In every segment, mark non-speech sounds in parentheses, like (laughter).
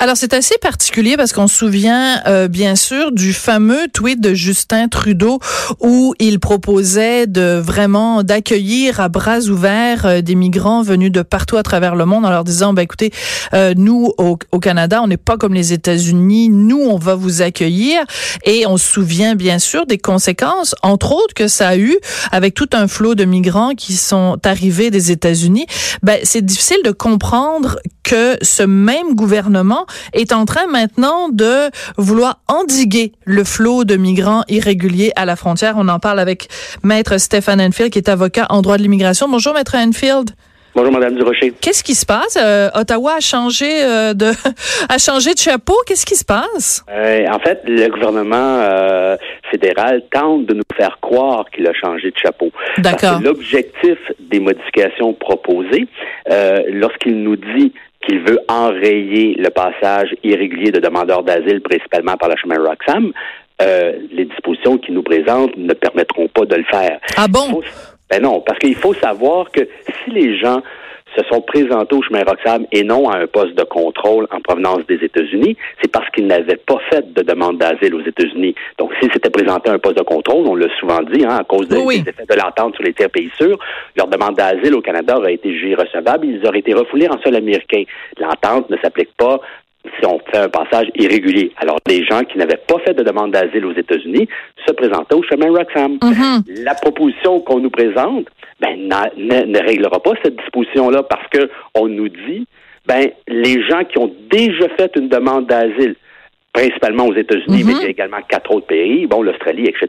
Alors c'est assez particulier parce qu'on se souvient euh, bien sûr du fameux tweet de Justin Trudeau où il proposait de vraiment d'accueillir à bras ouverts euh, des migrants venus de partout à travers le monde en leur disant ben écoutez euh, nous au, au, Canada on n'est pas comme les États-Unis. Nous on va vous accueillir. Et on se souvient bien sûr des conséquences entre autres que ça a eu avec tout un flot de migrants qui sont arrivés des États-Unis. Ben c'est difficile de comprendre que ce même gouvernement est en train maintenant de vouloir endiguer le flot de migrants irréguliers à la frontière. On en parle avec Maître Stéphane Enfield, qui est avocat en droit de l'immigration. Bonjour, Maître Enfield. Bonjour, Madame Durocher. Qu'est-ce qui se passe? Euh, Ottawa a changé euh, de (laughs) a changé de chapeau. Qu'est-ce qui se passe? Euh, en fait, le gouvernement fédéral tente de nous faire croire qu'il a changé de chapeau. D'accord. L'objectif des modifications proposées, lorsqu'il nous dit qu'il veut enrayer le passage irrégulier de demandeurs d'asile, principalement par le chemin Roxham, euh, les dispositions qu'il nous présente ne permettront pas de le faire. Ah bon? Faut, ben non, parce qu'il faut savoir que si les gens se sont présentés au chemin Roxham et non à un poste de contrôle en provenance des États-Unis, c'est parce qu'ils n'avaient pas fait de demande d'asile aux États-Unis. Donc, s'ils s'étaient présentés à un poste de contrôle, on l'a souvent dit, hein, à cause de, oui. des effets de l'entente sur les tiers pays sûrs, leur demande d'asile au Canada aurait été jugée recevable. Ils auraient été refoulés en sol américain. L'entente ne s'applique pas si on fait un passage irrégulier. Alors, les gens qui n'avaient pas fait de demande d'asile aux États-Unis se au chemin Roxham. Mm -hmm. La proposition qu'on nous présente ben, ne, ne, réglera pas cette disposition-là parce que on nous dit, ben, les gens qui ont déjà fait une demande d'asile, principalement aux États-Unis, mm -hmm. mais également quatre autres pays, bon, l'Australie, etc.,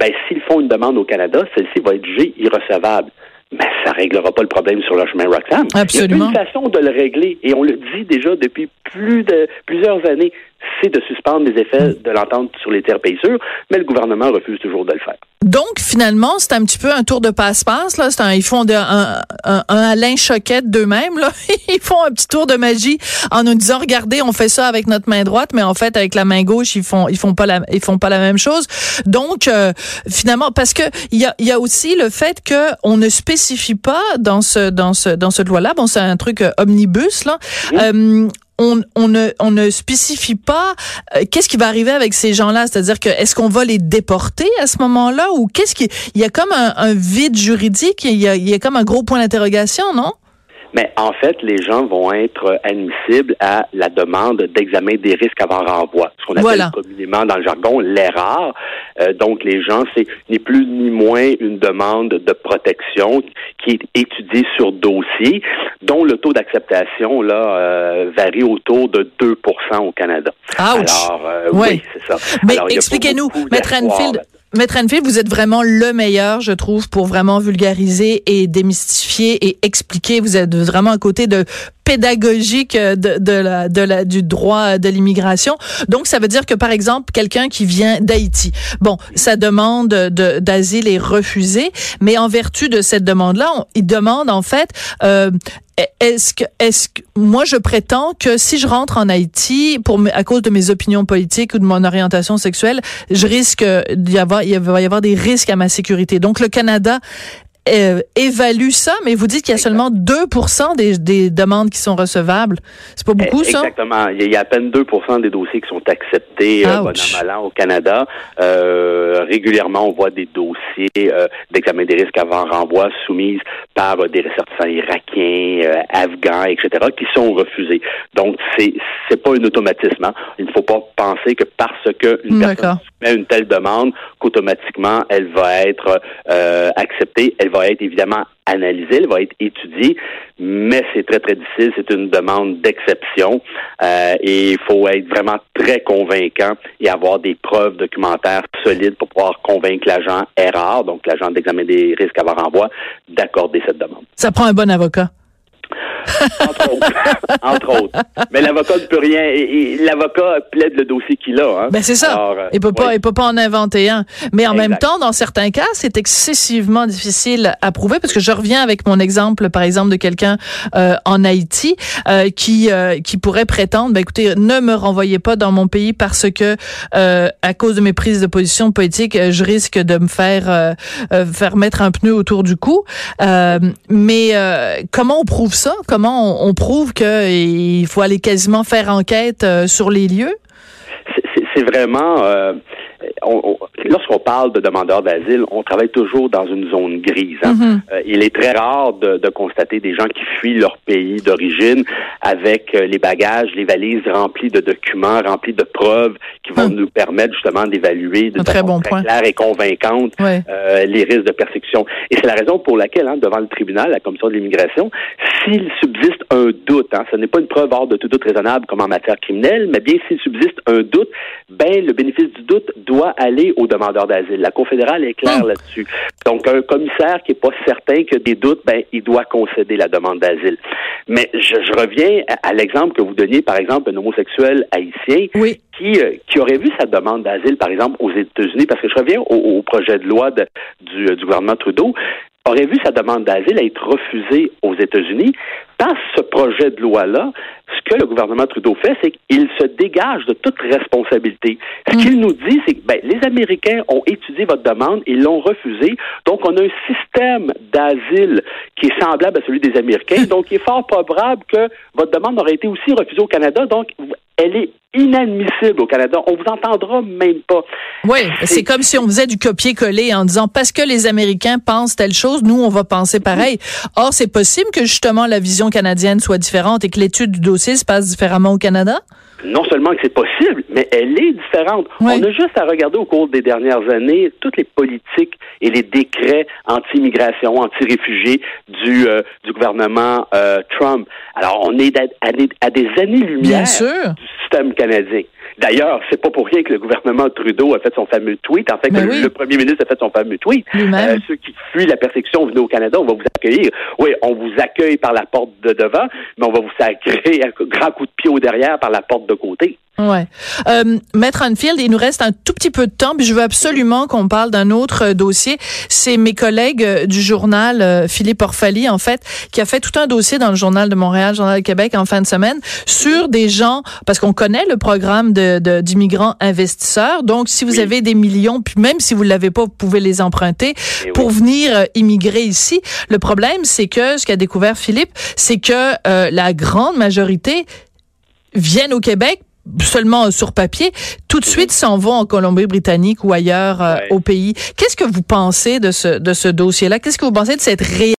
ben, s'ils font une demande au Canada, celle-ci va être jugée irrecevable. Mais ça réglera pas le problème sur le chemin Roxham. Absolument. Il y a une façon de le régler, et on le dit déjà depuis plus de plusieurs années, c'est de suspendre les effets de l'entente sur les terres pays sûrs, mais le gouvernement refuse toujours de le faire. Donc, finalement, c'est un petit peu un tour de passe-passe. Là, un, ils font de, un, un, un, Alain Choquette d'eux-mêmes. Là, (laughs) ils font un petit tour de magie en nous disant regardez, on fait ça avec notre main droite, mais en fait, avec la main gauche, ils font, ils font pas la, ils font pas la même chose. Donc, euh, finalement, parce que il y a, y a aussi le fait que on ne spécifie pas dans ce, dans ce, dans cette loi-là. Bon, c'est un truc euh, omnibus là. Oui. Euh, on, on, ne, on ne spécifie pas euh, qu'est-ce qui va arriver avec ces gens-là? C'est-à-dire que est-ce qu'on va les déporter à ce moment-là? Ou qu'est-ce qui. Il y a comme un, un vide juridique, il y, a, il y a comme un gros point d'interrogation, non? Mais en fait, les gens vont être admissibles à la demande d'examen des risques avant renvoi, ce qu'on appelle Voilà. communément dans le jargon l'erreur. Euh, donc, les gens, c'est ni plus ni moins une demande de protection qui est étudiée sur dossier, dont le taux d'acceptation là euh, varie autour de 2% au Canada. Ouch. Alors, euh, Ouais. oui, c'est ça. Mais expliquez-nous, Maître là- Maître Enfield, vous êtes vraiment le meilleur, je trouve, pour vraiment vulgariser et démystifier et expliquer. Vous êtes vraiment à côté de pédagogique de, de la, du droit de l'immigration. Donc, ça veut dire que, par exemple, quelqu'un qui vient d'Haïti, bon, sa demande de- d'asile est refusée, mais en vertu de cette demande-là, il demande, en fait, euh, est-ce que, est-ce que, moi, je prétends que si je rentre en Haïti pour à cause de mes opinions politiques ou de mon orientation sexuelle, je risque d'y avoir, il va y avoir des risques à ma sécurité. Donc, le Canada euh, évalue ça, mais vous dites qu'il y a seulement 2 des, des demandes qui sont recevables. C'est pas beaucoup, ça? Exactement. Il y a- à peine 2% des dossiers qui sont acceptés euh, bon Ouch. an, mal an au Canada. Euh, régulièrement, on voit des dossiers d'examen des risques avant renvoi soumis par des ressortissants irakiens, afghans, etc., qui sont refusés. Donc, c'est c'est pas un automatisme. hein. Il ne faut pas penser que parce que une D'accord. personne soumet une telle demande, qu'automatiquement, elle va être acceptée. Elle va être évidemment analysée, elle va être étudiée, mais c'est très, très difficile. C'est une demande d'exception euh, et il faut être vraiment très convaincant et avoir des preuves documentaires solides pour pouvoir convaincre l'agent erreur, donc l'agent d'examen des risques avant renvoi, d'accorder cette demande. Ça prend un bon avocat. Entre autres. (laughs) Entre autres. Mais l'avocat ne peut rien. L'avocat plaide le dossier qu'il a. Hein. Ben c'est ça. Euh, il peut pas, il peut pas en inventer un. Mais en même temps, dans certains cas, c'est excessivement difficile à prouver parce que je reviens avec mon exemple, par exemple, de quelqu'un euh, en Haïti euh, qui euh, qui pourrait prétendre, ben écoutez, ne me renvoyez pas dans mon pays parce que euh, à cause de mes prises de position politique, je risque de me faire faire mettre un pneu autour du cou. mais comment on prouve ça? Comment on, prouve qu'il faut aller quasiment faire enquête euh, sur les lieux? C'est vraiment... Euh, lorsqu'on parle de demandeurs d'asile, on travaille toujours dans une zone grise. Hein. Mm-hmm. Euh, il est très rare de, constater des gens qui fuient leur pays d'origine avec les bagages, les valises remplies de documents, remplies de preuves qui vont hum. nous permettre justement d'évaluer de façon très, claire et convaincante les risques de persécution. Et c'est la raison pour laquelle, hein, devant le tribunal, la commission de l'immigration, s'il subsiste un doute, hein, ce n'est pas une preuve hors de tout doute raisonnable comme en matière criminelle, mais bien s'il subsiste un doute, ben le bénéfice du doute doit aller au demandeur d'asile. La Cour fédérale est claire hmm. là-dessus. Donc un commissaire qui est pas certain que des doutes, ben il doit concéder la demande d'asile. Mais je, reviens à, l'exemple que vous donniez, par exemple, un homosexuel haïtien qui, euh, qui aurait vu sa demande d'asile, par exemple, aux États-Unis, parce que je reviens au, projet de loi du, du gouvernement Trudeau aurait vu sa demande d'asile être refusée aux États-Unis. Dans ce projet de loi-là, ce que le gouvernement Trudeau fait, c'est qu'il se dégage de toute responsabilité. Ce mm. qu'il nous dit, c'est que ben, les Américains ont étudié votre demande, ils l'ont refusée. Donc, on a un système d'asile qui est semblable à celui des Américains. (laughs) Donc, il est fort probable que votre demande aurait été aussi refusée au Canada. Donc, elle est inadmissible au Canada. On vous entendra même pas. Oui, c'est comme si on faisait du copier-coller en disant parce que les Américains pensent telle chose, nous on va penser pareil. Or, c'est possible que justement la vision canadienne soit différente et que l'étude du dossier se passe différemment au Canada? non seulement que c'est possible, mais elle est différente. On a juste à regarder au cours des dernières années toutes les politiques et les décrets anti-immigration, anti-réfugiés du, euh, du gouvernement euh, Trump. Alors, on est à, des années-lumière du système canadien. D'ailleurs, c'est pas pour rien que le gouvernement Trudeau a fait son fameux tweet. En fait, ben le, premier ministre a fait son fameux tweet. Euh, ceux qui fuient la persécution, venez au Canada, on va vous accueillir. Oui, on vous accueille par la porte de devant, mais on va vous sacrer un grand coup de pied au derrière par la porte de côté. Ouais. Euh, Maître Anfield, il nous reste un tout petit peu de temps, puis je veux absolument qu'on parle d'un autre euh, dossier. C'est mes collègues euh, du journal, euh, Philippe Orfali, en fait, qui a fait tout un dossier dans le journal de Montréal, journal de Québec, en fin de semaine, sur des gens, parce qu'on connaît le programme de d'immigrants investisseurs. Donc, si vous avez des millions, puis même si vous l'avez pas, vous pouvez les emprunter eh pour venir immigrer ici. Le problème, c'est que ce qu'a découvert Philippe, c'est que la grande majorité viennent au Québec seulement sur papier, tout de suite s'en vont en Colombie-Britannique ou ailleurs euh, au pays. Qu'est-ce que vous pensez de ce, de ce dossier-là? Qu'est-ce que vous pensez de cette réalité?